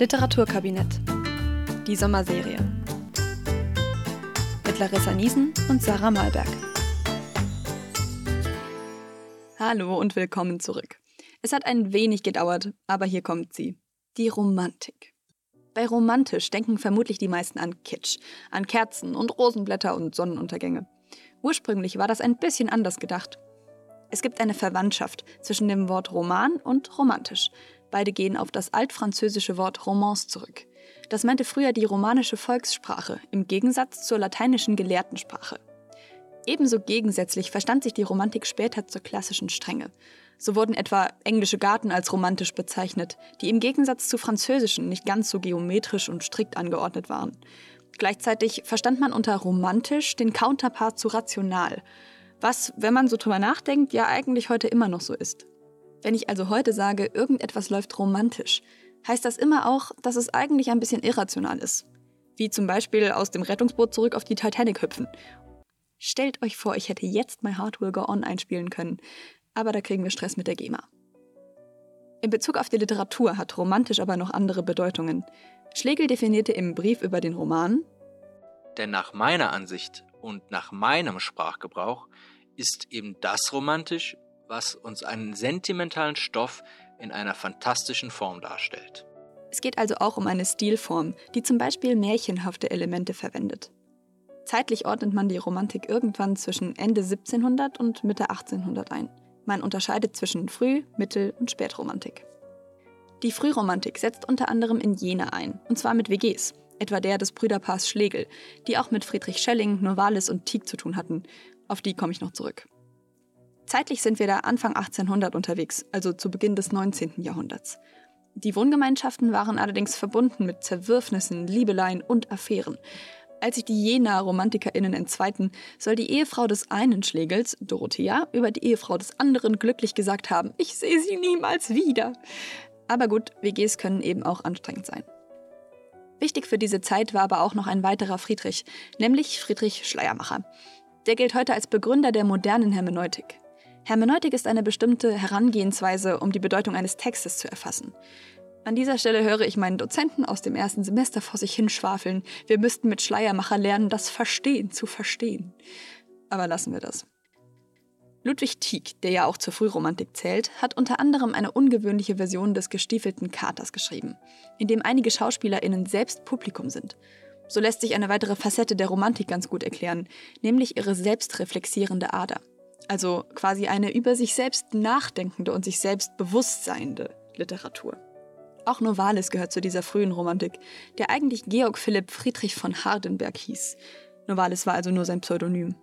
Literaturkabinett. Die Sommerserie. Mit Larissa Niesen und Sarah Malberg. Hallo und willkommen zurück. Es hat ein wenig gedauert, aber hier kommt sie. Die Romantik. Bei romantisch denken vermutlich die meisten an Kitsch, an Kerzen und Rosenblätter und Sonnenuntergänge. Ursprünglich war das ein bisschen anders gedacht. Es gibt eine Verwandtschaft zwischen dem Wort Roman und romantisch. Beide gehen auf das altfranzösische Wort Romance zurück. Das meinte früher die romanische Volkssprache, im Gegensatz zur lateinischen Gelehrtensprache. Ebenso gegensätzlich verstand sich die Romantik später zur klassischen Strenge. So wurden etwa englische Garten als romantisch bezeichnet, die im Gegensatz zu französischen nicht ganz so geometrisch und strikt angeordnet waren. Gleichzeitig verstand man unter romantisch den Counterpart zu rational, was, wenn man so drüber nachdenkt, ja eigentlich heute immer noch so ist. Wenn ich also heute sage, irgendetwas läuft romantisch, heißt das immer auch, dass es eigentlich ein bisschen irrational ist. Wie zum Beispiel aus dem Rettungsboot zurück auf die Titanic hüpfen. Stellt euch vor, ich hätte jetzt My Heart Will Go On einspielen können aber da kriegen wir Stress mit der GEMA. In Bezug auf die Literatur hat romantisch aber noch andere Bedeutungen. Schlegel definierte im Brief über den Roman, denn nach meiner Ansicht und nach meinem Sprachgebrauch ist eben das romantisch, was uns einen sentimentalen Stoff in einer fantastischen Form darstellt. Es geht also auch um eine Stilform, die zum Beispiel märchenhafte Elemente verwendet. Zeitlich ordnet man die Romantik irgendwann zwischen Ende 1700 und Mitte 1800 ein. Man unterscheidet zwischen Früh-, Mittel- und Spätromantik. Die Frühromantik setzt unter anderem in Jena ein, und zwar mit WGs, etwa der des Brüderpaars Schlegel, die auch mit Friedrich Schelling, Novalis und Tieck zu tun hatten. Auf die komme ich noch zurück. Zeitlich sind wir da Anfang 1800 unterwegs, also zu Beginn des 19. Jahrhunderts. Die Wohngemeinschaften waren allerdings verbunden mit Zerwürfnissen, Liebeleien und Affären. Als sich die Jena RomantikerInnen entzweiten, soll die Ehefrau des einen Schlegels, Dorothea, über die Ehefrau des anderen glücklich gesagt haben, ich sehe sie niemals wieder. Aber gut, WGs können eben auch anstrengend sein. Wichtig für diese Zeit war aber auch noch ein weiterer Friedrich, nämlich Friedrich Schleiermacher. Der gilt heute als Begründer der modernen Hermeneutik. Hermeneutik ist eine bestimmte Herangehensweise, um die Bedeutung eines Textes zu erfassen. An dieser Stelle höre ich meinen Dozenten aus dem ersten Semester vor sich hinschwafeln. Wir müssten mit Schleiermacher lernen, das Verstehen zu verstehen. Aber lassen wir das. Ludwig Tieck, der ja auch zur Frühromantik zählt, hat unter anderem eine ungewöhnliche Version des gestiefelten Katers geschrieben, in dem einige SchauspielerInnen selbst Publikum sind. So lässt sich eine weitere Facette der Romantik ganz gut erklären, nämlich ihre selbstreflexierende Ader. Also quasi eine über sich selbst nachdenkende und sich selbst bewusstseiende Literatur. Auch Novalis gehört zu dieser frühen Romantik, der eigentlich Georg Philipp Friedrich von Hardenberg hieß. Novalis war also nur sein Pseudonym.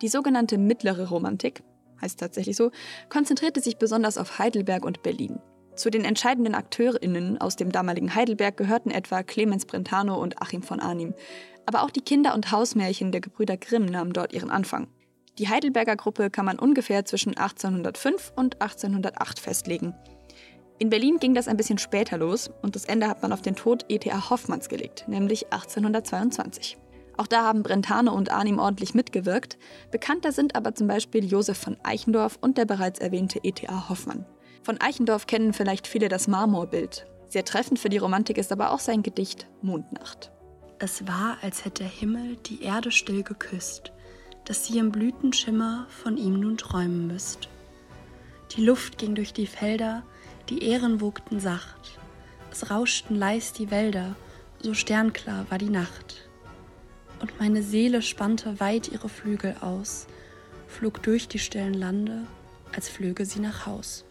Die sogenannte mittlere Romantik, heißt tatsächlich so, konzentrierte sich besonders auf Heidelberg und Berlin. Zu den entscheidenden AkteurInnen aus dem damaligen Heidelberg gehörten etwa Clemens Brentano und Achim von Arnim. Aber auch die Kinder- und Hausmärchen der Gebrüder Grimm nahmen dort ihren Anfang. Die Heidelberger Gruppe kann man ungefähr zwischen 1805 und 1808 festlegen. In Berlin ging das ein bisschen später los und das Ende hat man auf den Tod E.T.A. Hoffmanns gelegt, nämlich 1822. Auch da haben Brentano und Arnim ordentlich mitgewirkt. Bekannter sind aber zum Beispiel Josef von Eichendorff und der bereits erwähnte E.T.A. Hoffmann. Von Eichendorff kennen vielleicht viele das Marmorbild. Sehr treffend für die Romantik ist aber auch sein Gedicht Mondnacht. Es war, als hätte der Himmel die Erde still geküsst, dass sie im Blütenschimmer von ihm nun träumen müsst. Die Luft ging durch die Felder, die Ähren wogten sacht, es rauschten leis die Wälder, so sternklar war die Nacht. Und meine Seele spannte weit ihre Flügel aus, flog durch die stillen Lande, als flöge sie nach Haus.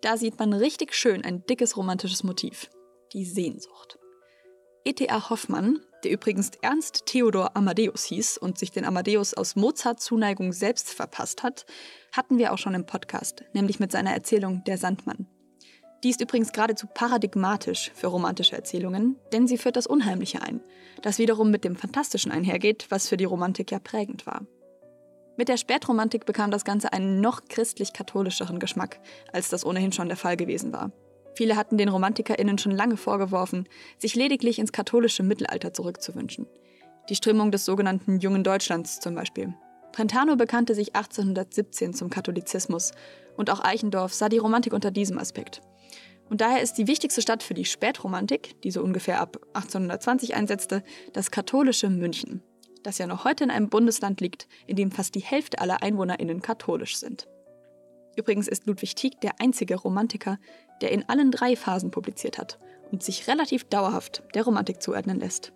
Da sieht man richtig schön ein dickes romantisches Motiv, die Sehnsucht. E.T.A. Hoffmann, der übrigens Ernst Theodor Amadeus hieß und sich den Amadeus aus Mozarts Zuneigung selbst verpasst hat, hatten wir auch schon im Podcast, nämlich mit seiner Erzählung Der Sandmann. Die ist übrigens geradezu paradigmatisch für romantische Erzählungen, denn sie führt das Unheimliche ein, das wiederum mit dem Fantastischen einhergeht, was für die Romantik ja prägend war. Mit der Spätromantik bekam das Ganze einen noch christlich-katholischeren Geschmack, als das ohnehin schon der Fall gewesen war. Viele hatten den RomantikerInnen schon lange vorgeworfen, sich lediglich ins katholische Mittelalter zurückzuwünschen. Die Strömung des sogenannten Jungen Deutschlands zum Beispiel. Brentano bekannte sich 1817 zum Katholizismus und auch Eichendorff sah die Romantik unter diesem Aspekt. Und daher ist die wichtigste Stadt für die Spätromantik, die so ungefähr ab 1820 einsetzte, das katholische München, das ja noch heute in einem Bundesland liegt, in dem fast die Hälfte aller EinwohnerInnen katholisch sind. Übrigens ist Ludwig Tieck der einzige Romantiker, der in allen drei Phasen publiziert hat und sich relativ dauerhaft der Romantik zuordnen lässt.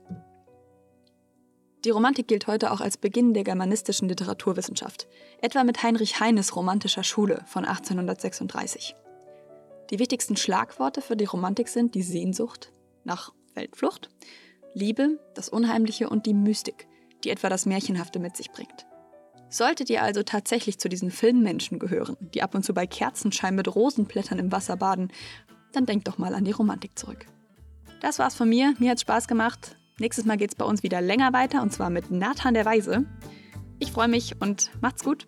Die Romantik gilt heute auch als Beginn der germanistischen Literaturwissenschaft, etwa mit Heinrich Heines romantischer Schule von 1836. Die wichtigsten Schlagworte für die Romantik sind die Sehnsucht nach Weltflucht, Liebe, das Unheimliche und die Mystik, die etwa das Märchenhafte mit sich bringt. Solltet ihr also tatsächlich zu diesen Filmmenschen gehören, die ab und zu bei Kerzenschein mit Rosenblättern im Wasser baden, dann denkt doch mal an die Romantik zurück. Das war's von mir. Mir hat's Spaß gemacht. Nächstes Mal geht's bei uns wieder länger weiter und zwar mit Nathan der Weise. Ich freue mich und macht's gut.